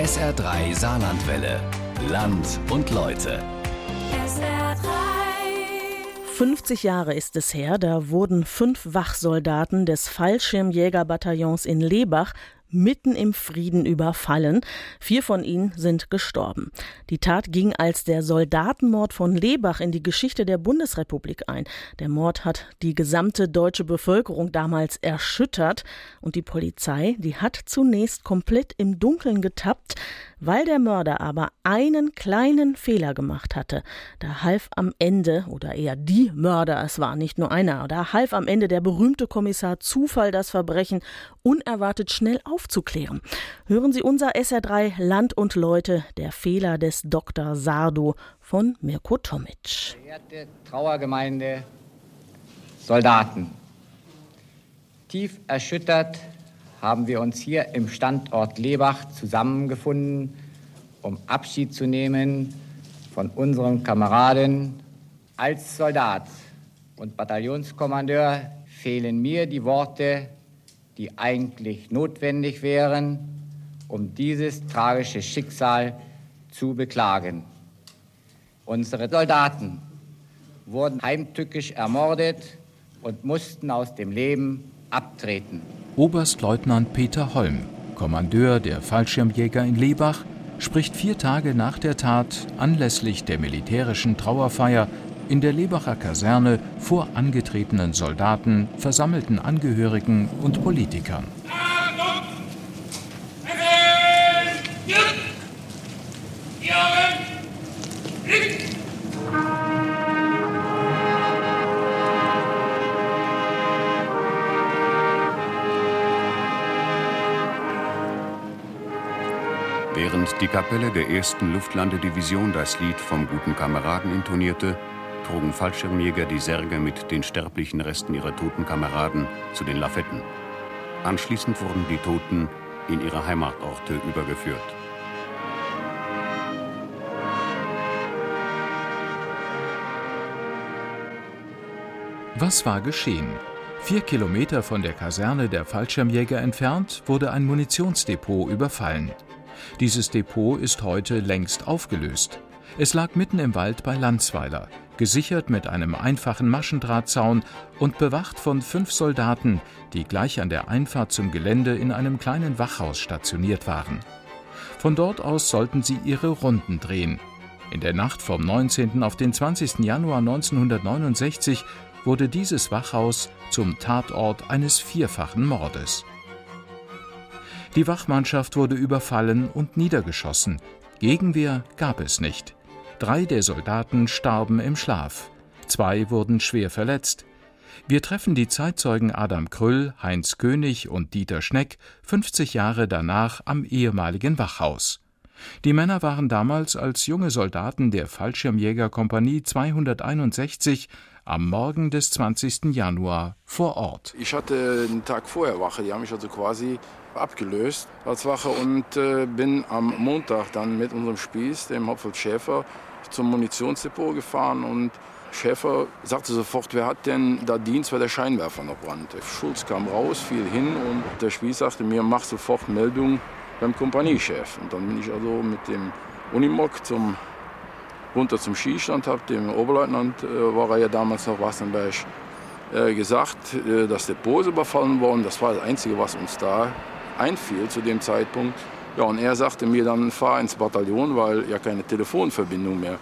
SR3 Saarlandwelle. Land und Leute. SR3. 50 Jahre ist es her, da wurden fünf Wachsoldaten des Fallschirmjägerbataillons in Lebach mitten im Frieden überfallen. Vier von ihnen sind gestorben. Die Tat ging als der Soldatenmord von Lebach in die Geschichte der Bundesrepublik ein. Der Mord hat die gesamte deutsche Bevölkerung damals erschüttert und die Polizei, die hat zunächst komplett im Dunkeln getappt, weil der Mörder aber einen kleinen Fehler gemacht hatte. Da half am Ende, oder eher die Mörder, es war nicht nur einer, da half am Ende der berühmte Kommissar Zufall das Verbrechen unerwartet schnell aufzuklären. Hören Sie unser SR3 Land und Leute, der Fehler des Dr. Sardo von Mirko Tomic. Verehrte Trauergemeinde, Soldaten, tief erschüttert haben wir uns hier im Standort Lebach zusammengefunden, um Abschied zu nehmen von unserem Kameraden. Als Soldat und Bataillonskommandeur fehlen mir die Worte, die eigentlich notwendig wären, um dieses tragische Schicksal zu beklagen. Unsere Soldaten wurden heimtückisch ermordet und mussten aus dem Leben abtreten. Oberstleutnant Peter Holm, Kommandeur der Fallschirmjäger in Lebach, spricht vier Tage nach der Tat anlässlich der militärischen Trauerfeier in der Lebacher Kaserne vor angetretenen Soldaten, versammelten Angehörigen und Politikern. Kapelle der 1. Luftlandedivision das Lied vom guten Kameraden intonierte, trugen Fallschirmjäger die Särge mit den sterblichen Resten ihrer toten Kameraden zu den Lafetten. Anschließend wurden die Toten in ihre Heimatorte übergeführt. Was war geschehen? Vier Kilometer von der Kaserne der Fallschirmjäger entfernt wurde ein Munitionsdepot überfallen. Dieses Depot ist heute längst aufgelöst. Es lag mitten im Wald bei Landsweiler, gesichert mit einem einfachen Maschendrahtzaun und bewacht von fünf Soldaten, die gleich an der Einfahrt zum Gelände in einem kleinen Wachhaus stationiert waren. Von dort aus sollten sie ihre Runden drehen. In der Nacht vom 19. auf den 20. Januar 1969 wurde dieses Wachhaus zum Tatort eines vierfachen Mordes. Die Wachmannschaft wurde überfallen und niedergeschossen. Gegenwehr gab es nicht. Drei der Soldaten starben im Schlaf. Zwei wurden schwer verletzt. Wir treffen die Zeitzeugen Adam Krüll, Heinz König und Dieter Schneck 50 Jahre danach am ehemaligen Wachhaus. Die Männer waren damals als junge Soldaten der Fallschirmjägerkompanie 261 am Morgen des 20. Januar vor Ort. Ich hatte einen Tag vorher Wache, die haben mich also quasi abgelöst als Wache und äh, bin am Montag dann mit unserem Spieß, dem Hauptfeld Schäfer, zum Munitionsdepot gefahren und Schäfer sagte sofort, wer hat denn da Dienst, weil der Scheinwerfer noch brannte. Schulz kam raus, fiel hin und der Spieß sagte mir, mach sofort Meldung beim Kompaniechef. Und dann bin ich also mit dem Unimog zum, runter zum Skistand, habe dem Oberleutnant, äh, war er ja damals noch Wassenberg, äh, gesagt, äh, das Depot ist überfallen worden. Das war das Einzige, was uns da einfiel zu dem Zeitpunkt. Ja, und er sagte mir dann, fahr ins Bataillon, weil ja keine Telefonverbindung mehr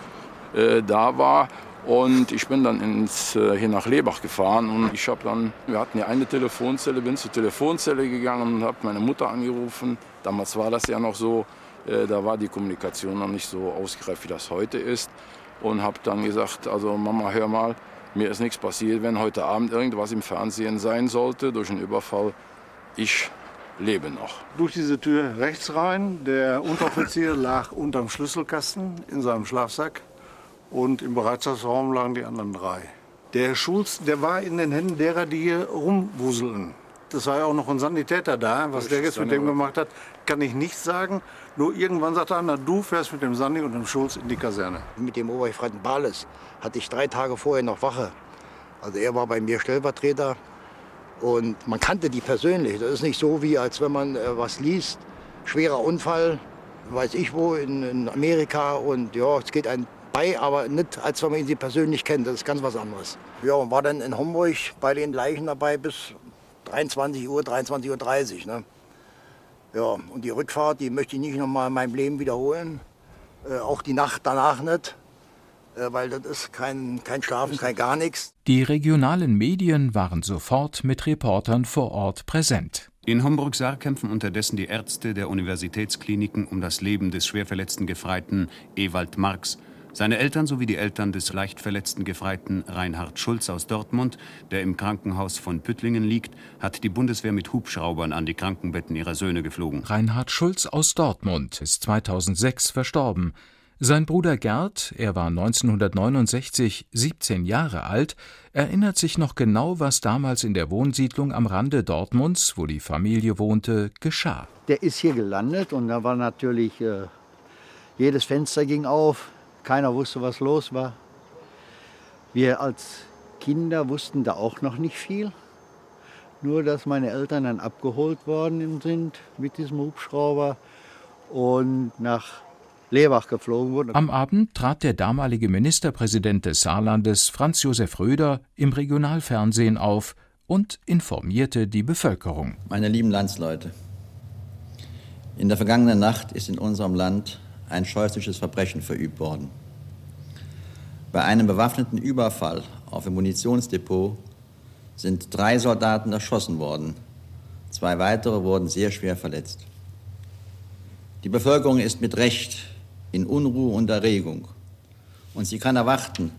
äh, da war. Und ich bin dann ins, äh, hier nach Lebach gefahren und ich habe dann, wir hatten ja eine Telefonzelle, bin zur Telefonzelle gegangen und habe meine Mutter angerufen. Damals war das ja noch so, äh, da war die Kommunikation noch nicht so ausgereift, wie das heute ist. Und habe dann gesagt, also Mama, hör mal, mir ist nichts passiert, wenn heute Abend irgendwas im Fernsehen sein sollte durch einen Überfall. Ich lebe noch. Durch diese Tür rechts rein. Der Unteroffizier lag unterm Schlüsselkasten in seinem Schlafsack und im Bereitschaftsraum lagen die anderen drei. Der Schulz, der war in den Händen derer, die hier rumwuseln. Das war ja auch noch ein Sanitäter da. Was der jetzt mit dem gemacht hat, kann ich nicht sagen. Nur irgendwann sagte einer, du fährst mit dem Sandi und dem Schulz in die Kaserne. Mit dem Oberleutnant Bales hatte ich drei Tage vorher noch Wache. Also er war bei mir Stellvertreter und man kannte die persönlich. Das ist nicht so, wie als wenn man äh, was liest. Schwerer Unfall, weiß ich wo, in, in Amerika. Und ja, es geht ein bei, aber nicht, als wenn man sie persönlich kennt. Das ist ganz was anderes. Ja, und war dann in Homburg bei den Leichen dabei bis 23 Uhr, 23.30 Uhr. Ne? Ja, und die Rückfahrt, die möchte ich nicht noch mal in meinem Leben wiederholen. Äh, auch die Nacht danach nicht, weil das ist kein, kein Schlafen, kein gar nichts. Die regionalen Medien waren sofort mit Reportern vor Ort präsent. In Homburg-Saar kämpfen unterdessen die Ärzte der Universitätskliniken um das Leben des schwer verletzten Gefreiten Ewald Marx, seine Eltern sowie die Eltern des leicht verletzten Gefreiten Reinhard Schulz aus Dortmund, der im Krankenhaus von Püttlingen liegt, hat die Bundeswehr mit Hubschraubern an die Krankenbetten ihrer Söhne geflogen. Reinhard Schulz aus Dortmund ist 2006 verstorben. Sein Bruder Gerd, er war 1969 17 Jahre alt, erinnert sich noch genau, was damals in der Wohnsiedlung am Rande Dortmunds, wo die Familie wohnte, geschah. Der ist hier gelandet und da war natürlich, äh, jedes Fenster ging auf, keiner wusste, was los war. Wir als Kinder wussten da auch noch nicht viel. Nur, dass meine Eltern dann abgeholt worden sind mit diesem Hubschrauber und nach Leerbach geflogen wurden. Am Abend trat der damalige Ministerpräsident des Saarlandes, Franz Josef Röder, im Regionalfernsehen auf und informierte die Bevölkerung. Meine lieben Landsleute, in der vergangenen Nacht ist in unserem Land ein scheußliches Verbrechen verübt worden. Bei einem bewaffneten Überfall auf ein Munitionsdepot sind drei Soldaten erschossen worden. Zwei weitere wurden sehr schwer verletzt. Die Bevölkerung ist mit Recht in Unruhe und Erregung. Und sie kann erwarten,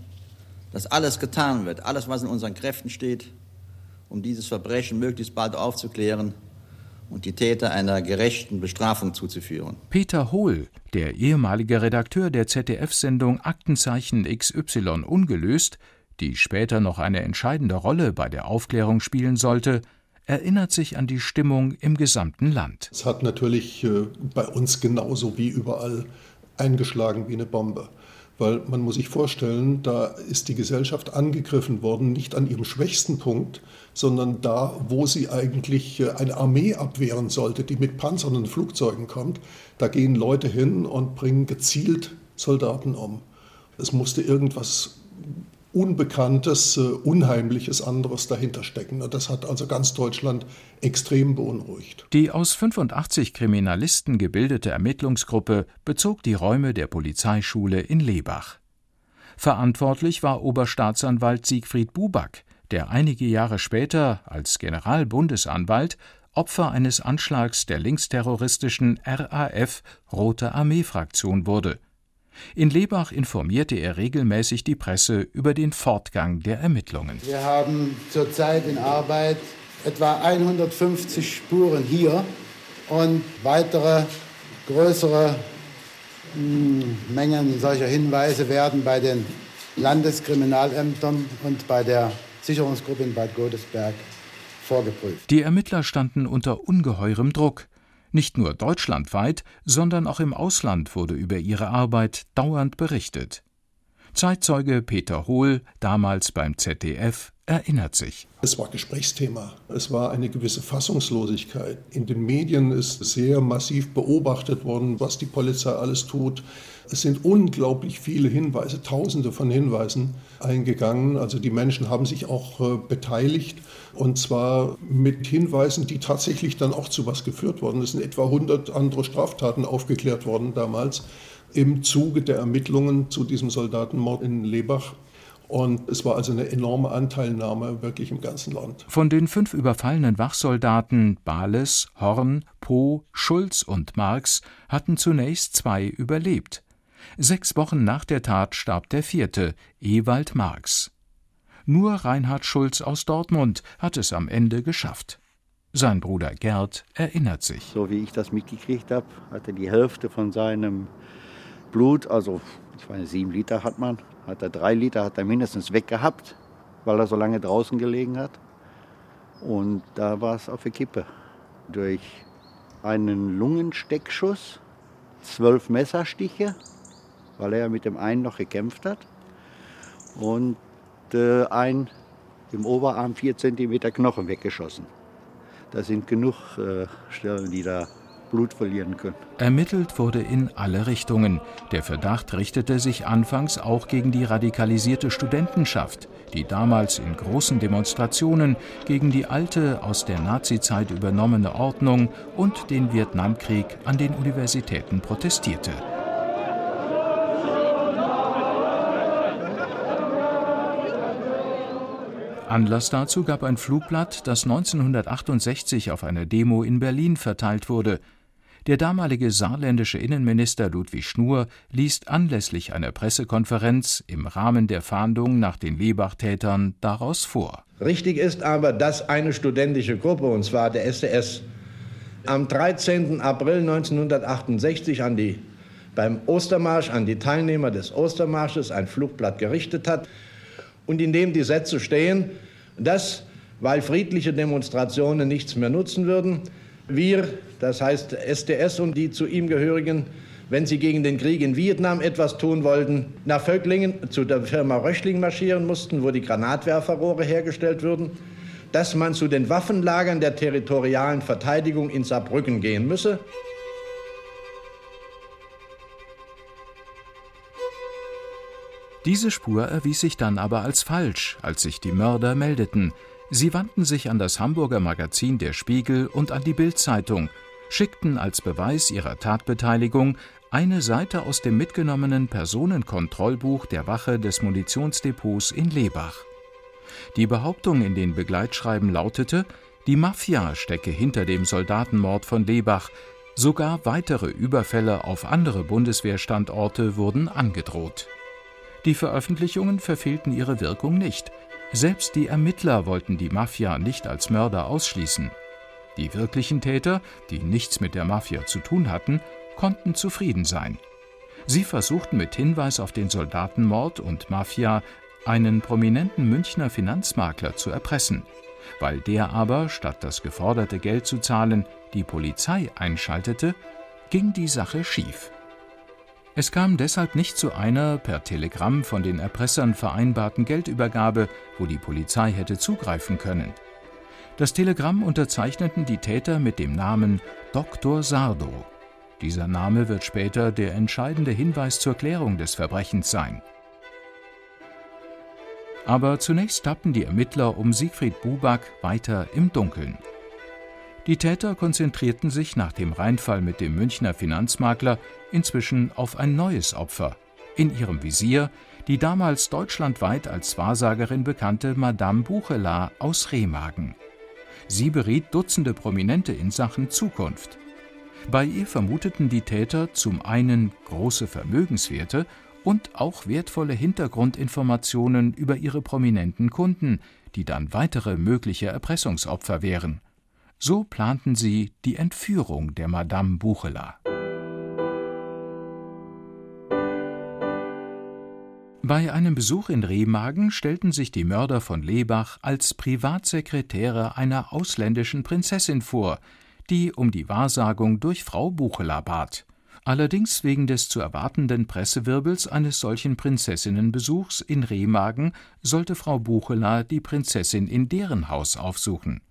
dass alles getan wird, alles, was in unseren Kräften steht, um dieses Verbrechen möglichst bald aufzuklären und die Täter einer gerechten Bestrafung zuzuführen. Peter Hohl, der ehemalige Redakteur der ZDF-Sendung Aktenzeichen XY ungelöst, die später noch eine entscheidende Rolle bei der Aufklärung spielen sollte, erinnert sich an die Stimmung im gesamten Land. Es hat natürlich äh, bei uns genauso wie überall eingeschlagen wie eine Bombe. Weil man muss sich vorstellen, da ist die Gesellschaft angegriffen worden, nicht an ihrem schwächsten Punkt, sondern da, wo sie eigentlich äh, eine Armee abwehren sollte, die mit Panzern und Flugzeugen kommt. Da gehen Leute hin und bringen gezielt Soldaten um. Es musste irgendwas Unbekanntes, äh, Unheimliches anderes dahinter stecken. Das hat also ganz Deutschland extrem beunruhigt. Die aus 85 Kriminalisten gebildete Ermittlungsgruppe bezog die Räume der Polizeischule in Lebach. Verantwortlich war Oberstaatsanwalt Siegfried Buback, der einige Jahre später als Generalbundesanwalt Opfer eines Anschlags der linksterroristischen RAF Rote Armee Fraktion wurde in Lebach informierte er regelmäßig die Presse über den Fortgang der Ermittlungen. Wir haben zurzeit in Arbeit etwa 150 Spuren hier und weitere größere hm, Mengen solcher Hinweise werden bei den Landeskriminalämtern und bei der Sicherungsgruppe in Bad Godesberg vorgeprüft. Die Ermittler standen unter ungeheurem Druck. Nicht nur deutschlandweit, sondern auch im Ausland wurde über ihre Arbeit dauernd berichtet. Zeitzeuge Peter Hohl, damals beim ZDF, erinnert sich. Es war Gesprächsthema. Es war eine gewisse Fassungslosigkeit. In den Medien ist sehr massiv beobachtet worden, was die Polizei alles tut. Es sind unglaublich viele Hinweise, tausende von Hinweisen eingegangen. Also die Menschen haben sich auch äh, beteiligt und zwar mit Hinweisen, die tatsächlich dann auch zu was geführt worden. Es sind etwa 100 andere Straftaten aufgeklärt worden damals im Zuge der Ermittlungen zu diesem Soldatenmord in Lebach. Und es war also eine enorme Anteilnahme wirklich im ganzen Land. Von den fünf überfallenen Wachsoldaten Bales, Horn, Po, Schulz und Marx hatten zunächst zwei überlebt. Sechs Wochen nach der Tat starb der vierte, Ewald Marx. Nur Reinhard Schulz aus Dortmund hat es am Ende geschafft. Sein Bruder Gerd erinnert sich. So wie ich das mitgekriegt habe, hat er die Hälfte von seinem Blut, also ich meine, sieben Liter hat man, hat er drei Liter hat er mindestens weggehabt, weil er so lange draußen gelegen hat. Und da war es auf der Kippe. Durch einen Lungensteckschuss, zwölf Messerstiche, weil er mit dem einen noch gekämpft hat. Und äh, ein im Oberarm vier Zentimeter Knochen weggeschossen. Da sind genug äh, Stellen, die da Blut verlieren können. Ermittelt wurde in alle Richtungen. Der Verdacht richtete sich anfangs auch gegen die radikalisierte Studentenschaft, die damals in großen Demonstrationen gegen die alte, aus der Nazizeit übernommene Ordnung und den Vietnamkrieg an den Universitäten protestierte. Anlass dazu gab ein Flugblatt, das 1968 auf einer Demo in Berlin verteilt wurde. Der damalige saarländische Innenminister Ludwig Schnur liest anlässlich einer Pressekonferenz im Rahmen der Fahndung nach den Lebach-Tätern daraus vor. Richtig ist aber, dass eine studentische Gruppe, und zwar der SDS, am 13. April 1968 an die, beim Ostermarsch an die Teilnehmer des Ostermarsches ein Flugblatt gerichtet hat, und in dem die Sätze stehen, dass, weil friedliche Demonstrationen nichts mehr nutzen würden, wir, das heißt SDS und die zu ihm gehörigen, wenn sie gegen den Krieg in Vietnam etwas tun wollten, nach Völklingen zu der Firma Röchling marschieren mussten, wo die Granatwerferrohre hergestellt würden, dass man zu den Waffenlagern der territorialen Verteidigung in Saarbrücken gehen müsse. Diese Spur erwies sich dann aber als falsch, als sich die Mörder meldeten. Sie wandten sich an das Hamburger Magazin Der Spiegel und an die Bild-Zeitung, schickten als Beweis ihrer Tatbeteiligung eine Seite aus dem mitgenommenen Personenkontrollbuch der Wache des Munitionsdepots in Lebach. Die Behauptung in den Begleitschreiben lautete, die Mafia stecke hinter dem Soldatenmord von Lebach, sogar weitere Überfälle auf andere Bundeswehrstandorte wurden angedroht. Die Veröffentlichungen verfehlten ihre Wirkung nicht. Selbst die Ermittler wollten die Mafia nicht als Mörder ausschließen. Die wirklichen Täter, die nichts mit der Mafia zu tun hatten, konnten zufrieden sein. Sie versuchten mit Hinweis auf den Soldatenmord und Mafia einen prominenten Münchner Finanzmakler zu erpressen. Weil der aber, statt das geforderte Geld zu zahlen, die Polizei einschaltete, ging die Sache schief. Es kam deshalb nicht zu einer per Telegramm von den Erpressern vereinbarten Geldübergabe, wo die Polizei hätte zugreifen können. Das Telegramm unterzeichneten die Täter mit dem Namen Dr. Sardo. Dieser Name wird später der entscheidende Hinweis zur Klärung des Verbrechens sein. Aber zunächst tappten die Ermittler um Siegfried Buback weiter im Dunkeln. Die Täter konzentrierten sich nach dem Reinfall mit dem Münchner Finanzmakler inzwischen auf ein neues Opfer. In ihrem Visier die damals deutschlandweit als Wahrsagerin bekannte Madame Buchelar aus Remagen. Sie beriet Dutzende Prominente in Sachen Zukunft. Bei ihr vermuteten die Täter zum einen große Vermögenswerte und auch wertvolle Hintergrundinformationen über ihre prominenten Kunden, die dann weitere mögliche Erpressungsopfer wären. So planten sie die Entführung der Madame Bucheler. Bei einem Besuch in Remagen stellten sich die Mörder von Lebach als Privatsekretäre einer ausländischen Prinzessin vor, die um die Wahrsagung durch Frau Bucheler bat. Allerdings wegen des zu erwartenden Pressewirbels eines solchen Prinzessinnenbesuchs in Remagen sollte Frau Bucheler die Prinzessin in deren Haus aufsuchen.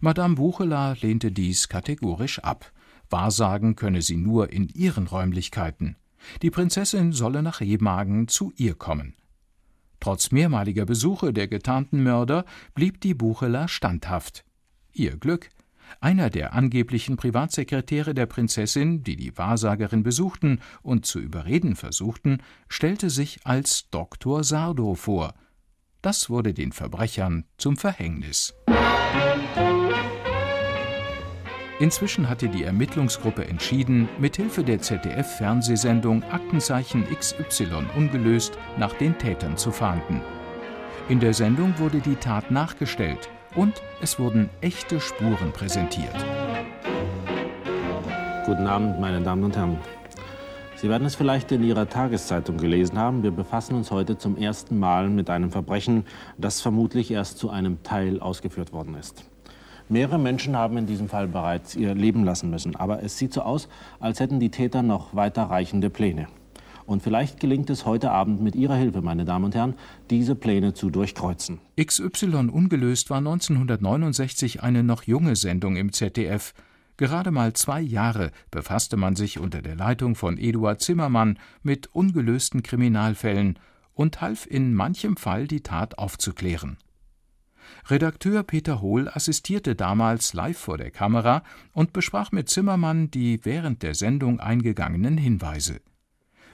Madame Bucheler lehnte dies kategorisch ab. Wahrsagen könne sie nur in ihren Räumlichkeiten. Die Prinzessin solle nach Remagen zu ihr kommen. Trotz mehrmaliger Besuche der getarnten Mörder blieb die Bucheler standhaft. Ihr Glück. Einer der angeblichen Privatsekretäre der Prinzessin, die die Wahrsagerin besuchten und zu überreden versuchten, stellte sich als Doktor Sardo vor. Das wurde den Verbrechern zum Verhängnis. Inzwischen hatte die Ermittlungsgruppe entschieden, mithilfe der ZDF-Fernsehsendung Aktenzeichen XY ungelöst nach den Tätern zu fahnden. In der Sendung wurde die Tat nachgestellt und es wurden echte Spuren präsentiert. Guten Abend, meine Damen und Herren. Sie werden es vielleicht in Ihrer Tageszeitung gelesen haben. Wir befassen uns heute zum ersten Mal mit einem Verbrechen, das vermutlich erst zu einem Teil ausgeführt worden ist. Mehrere Menschen haben in diesem Fall bereits ihr Leben lassen müssen. Aber es sieht so aus, als hätten die Täter noch weiterreichende Pläne. Und vielleicht gelingt es heute Abend mit Ihrer Hilfe, meine Damen und Herren, diese Pläne zu durchkreuzen. XY ungelöst war 1969 eine noch junge Sendung im ZDF. Gerade mal zwei Jahre befasste man sich unter der Leitung von Eduard Zimmermann mit ungelösten Kriminalfällen und half in manchem Fall, die Tat aufzuklären. Redakteur Peter Hohl assistierte damals live vor der Kamera und besprach mit Zimmermann die während der Sendung eingegangenen Hinweise.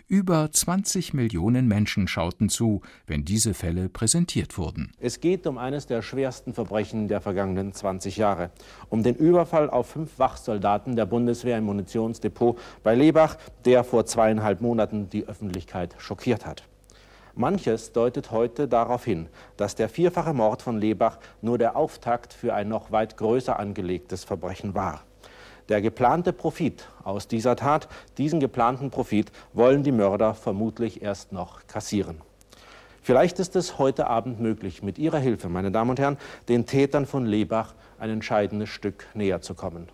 Über 20 Millionen Menschen schauten zu, wenn diese Fälle präsentiert wurden. Es geht um eines der schwersten Verbrechen der vergangenen 20 Jahre. Um den Überfall auf fünf Wachsoldaten der Bundeswehr im Munitionsdepot bei Lebach, der vor zweieinhalb Monaten die Öffentlichkeit schockiert hat. Manches deutet heute darauf hin, dass der vierfache Mord von Lebach nur der Auftakt für ein noch weit größer angelegtes Verbrechen war. Der geplante Profit aus dieser Tat, diesen geplanten Profit wollen die Mörder vermutlich erst noch kassieren. Vielleicht ist es heute Abend möglich, mit Ihrer Hilfe, meine Damen und Herren, den Tätern von Lebach ein entscheidendes Stück näher zu kommen.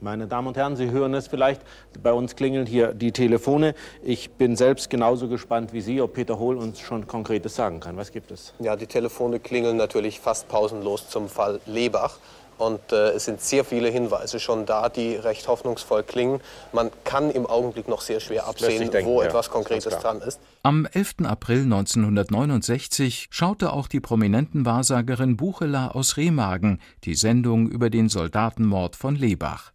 Meine Damen und Herren, Sie hören es vielleicht, bei uns klingeln hier die Telefone. Ich bin selbst genauso gespannt wie Sie, ob Peter Hohl uns schon Konkretes sagen kann. Was gibt es? Ja, die Telefone klingeln natürlich fast pausenlos zum Fall Lebach. Und äh, es sind sehr viele Hinweise schon da, die recht hoffnungsvoll klingen. Man kann im Augenblick noch sehr schwer absehen, denken, wo ja, etwas Konkretes dran ist. Am 11. April 1969 schaute auch die prominenten Wahrsagerin Buchela aus Remagen die Sendung über den Soldatenmord von Lebach.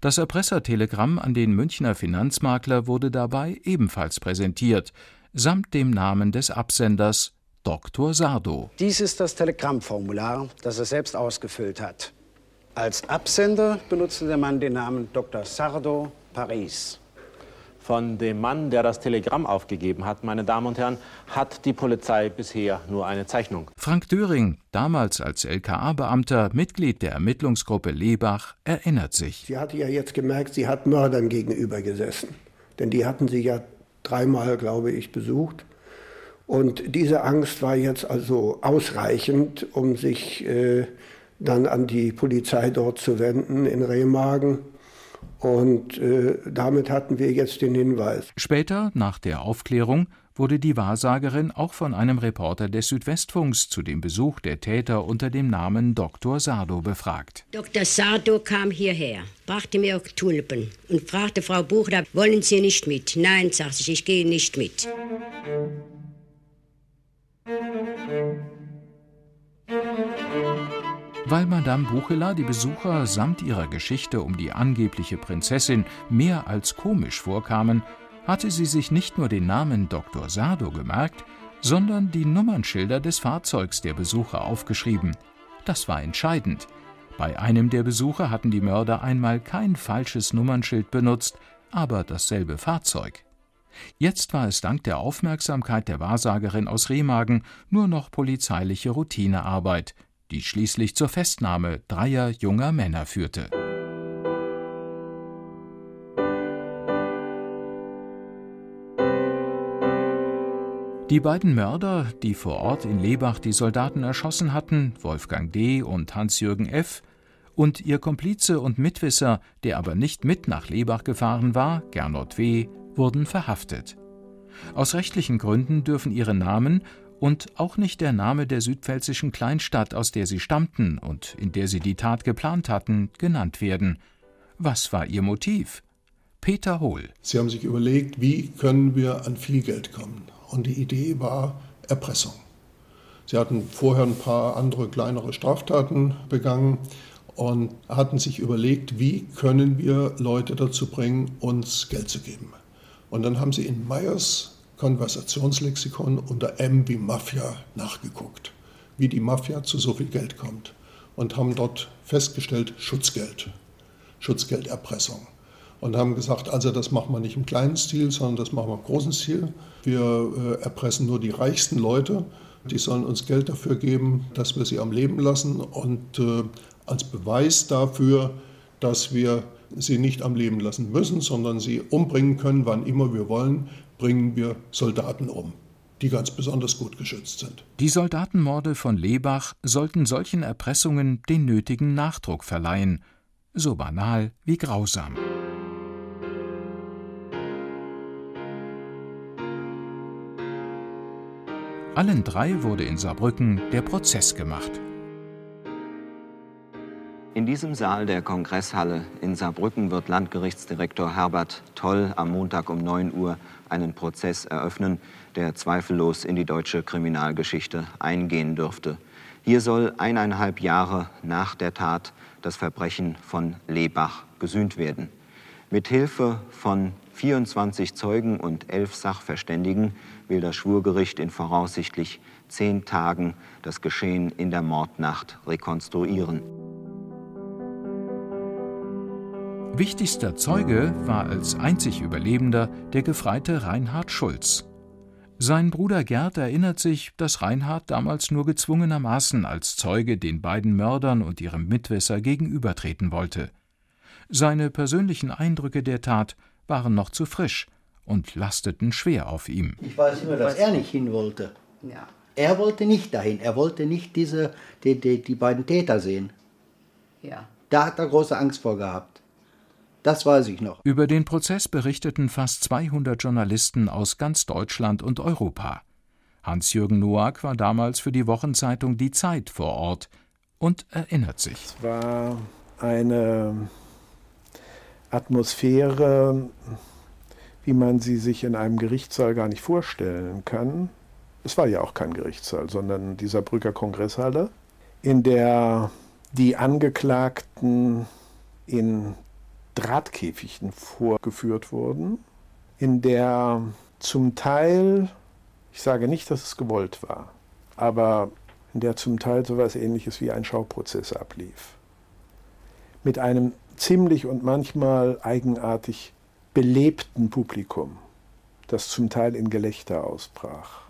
Das Erpressertelegramm an den Münchner Finanzmakler wurde dabei ebenfalls präsentiert, samt dem Namen des Absenders Dr. Sardo. Dies ist das Telegrammformular, das er selbst ausgefüllt hat. Als Absender benutzte der Mann den Namen Dr. Sardo Paris. Von dem Mann, der das Telegramm aufgegeben hat, meine Damen und Herren, hat die Polizei bisher nur eine Zeichnung. Frank Döring, damals als LKA-Beamter, Mitglied der Ermittlungsgruppe Lebach, erinnert sich. Sie hatte ja jetzt gemerkt, sie hat Mördern gegenüber gesessen. Denn die hatten sie ja dreimal, glaube ich, besucht. Und diese Angst war jetzt also ausreichend, um sich äh, dann an die Polizei dort zu wenden in Remagen und äh, damit hatten wir jetzt den Hinweis. Später, nach der Aufklärung, wurde die Wahrsagerin auch von einem Reporter des Südwestfunks zu dem Besuch der Täter unter dem Namen Dr. Sardo befragt. Dr. Sardo kam hierher, brachte mir Tulpen und fragte Frau Buchler, wollen Sie nicht mit? Nein, sagte ich, ich gehe nicht mit. Weil Madame Buchela die Besucher samt ihrer Geschichte um die angebliche Prinzessin mehr als komisch vorkamen, hatte sie sich nicht nur den Namen Dr. Sardo gemerkt, sondern die Nummernschilder des Fahrzeugs der Besucher aufgeschrieben. Das war entscheidend. Bei einem der Besucher hatten die Mörder einmal kein falsches Nummernschild benutzt, aber dasselbe Fahrzeug. Jetzt war es dank der Aufmerksamkeit der Wahrsagerin aus Remagen nur noch polizeiliche Routinearbeit, die schließlich zur Festnahme dreier junger Männer führte. Die beiden Mörder, die vor Ort in Lebach die Soldaten erschossen hatten, Wolfgang D. und Hans-Jürgen F., und ihr Komplize und Mitwisser, der aber nicht mit nach Lebach gefahren war, Gernot W., wurden verhaftet. Aus rechtlichen Gründen dürfen ihre Namen und auch nicht der Name der südpfälzischen Kleinstadt, aus der sie stammten und in der sie die Tat geplant hatten, genannt werden. Was war ihr Motiv? Peter Hohl. Sie haben sich überlegt, wie können wir an viel Geld kommen? Und die Idee war Erpressung. Sie hatten vorher ein paar andere kleinere Straftaten begangen und hatten sich überlegt, wie können wir Leute dazu bringen, uns Geld zu geben. Und dann haben sie in Meyers Konversationslexikon unter M wie Mafia nachgeguckt, wie die Mafia zu so viel Geld kommt. Und haben dort festgestellt Schutzgeld, Schutzgelderpressung. Und haben gesagt, also das machen wir nicht im kleinen Stil, sondern das machen wir im großen Stil. Wir äh, erpressen nur die reichsten Leute, die sollen uns Geld dafür geben, dass wir sie am Leben lassen und äh, als Beweis dafür, dass wir sie nicht am Leben lassen müssen, sondern sie umbringen können, wann immer wir wollen, bringen wir Soldaten um, die ganz besonders gut geschützt sind. Die Soldatenmorde von Lebach sollten solchen Erpressungen den nötigen Nachdruck verleihen, so banal wie grausam. Allen drei wurde in Saarbrücken der Prozess gemacht. In diesem Saal der Kongresshalle in Saarbrücken wird Landgerichtsdirektor Herbert Toll am Montag um 9 Uhr einen Prozess eröffnen, der zweifellos in die deutsche Kriminalgeschichte eingehen dürfte. Hier soll eineinhalb Jahre nach der Tat das Verbrechen von Lebach gesühnt werden. Mit Hilfe von 24 Zeugen und elf Sachverständigen will das Schwurgericht in voraussichtlich zehn Tagen das Geschehen in der Mordnacht rekonstruieren. Wichtigster Zeuge war als einzig Überlebender der Gefreite Reinhard Schulz. Sein Bruder Gerd erinnert sich, dass Reinhard damals nur gezwungenermaßen als Zeuge den beiden Mördern und ihrem Mitwisser gegenübertreten wollte. Seine persönlichen Eindrücke der Tat waren noch zu frisch und lasteten schwer auf ihm. Ich weiß immer, dass er nicht hin wollte. Ja. Er wollte nicht dahin. Er wollte nicht diese, die, die, die beiden Täter sehen. Ja. Da hat er große Angst vor gehabt. Das weiß ich noch. Über den Prozess berichteten fast 200 Journalisten aus ganz Deutschland und Europa. Hans-Jürgen Noack war damals für die Wochenzeitung Die Zeit vor Ort und erinnert sich. Es war eine Atmosphäre, wie man sie sich in einem Gerichtssaal gar nicht vorstellen kann. Es war ja auch kein Gerichtssaal, sondern die Saarbrücker Kongresshalle, in der die Angeklagten in Drahtkäfigen vorgeführt wurden, in der zum Teil, ich sage nicht, dass es gewollt war, aber in der zum Teil so etwas Ähnliches wie ein Schauprozess ablief. Mit einem ziemlich und manchmal eigenartig belebten Publikum, das zum Teil in Gelächter ausbrach,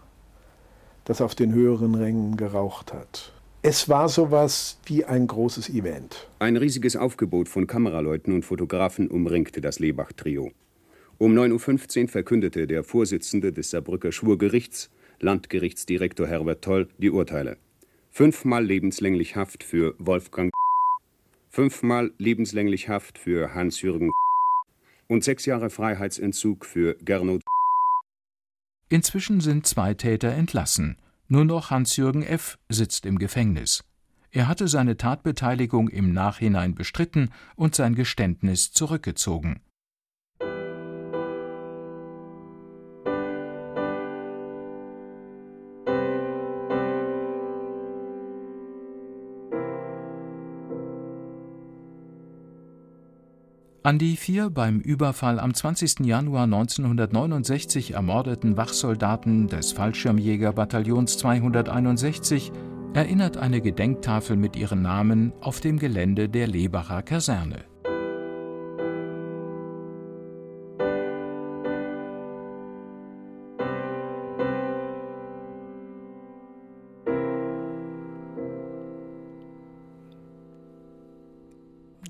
das auf den höheren Rängen geraucht hat. Es war sowas wie ein großes Event. Ein riesiges Aufgebot von Kameraleuten und Fotografen umringte das Lebach-Trio. Um 9.15 Uhr verkündete der Vorsitzende des Saarbrücker Schwurgerichts, Landgerichtsdirektor Herbert Toll, die Urteile. Fünfmal lebenslänglich Haft für Wolfgang fünfmal lebenslänglich Haft für Hans-Jürgen und sechs Jahre Freiheitsentzug für Gernot. Inzwischen sind zwei Täter entlassen. Nur noch Hans-Jürgen F. sitzt im Gefängnis. Er hatte seine Tatbeteiligung im Nachhinein bestritten und sein Geständnis zurückgezogen. An die vier beim Überfall am 20. Januar 1969 ermordeten Wachsoldaten des Fallschirmjägerbataillons 261 erinnert eine Gedenktafel mit ihren Namen auf dem Gelände der Lebacher Kaserne.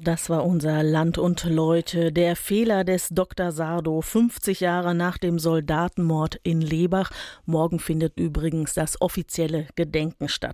Das war unser Land und Leute. Der Fehler des Dr. Sardo, 50 Jahre nach dem Soldatenmord in Lebach. Morgen findet übrigens das offizielle Gedenken statt.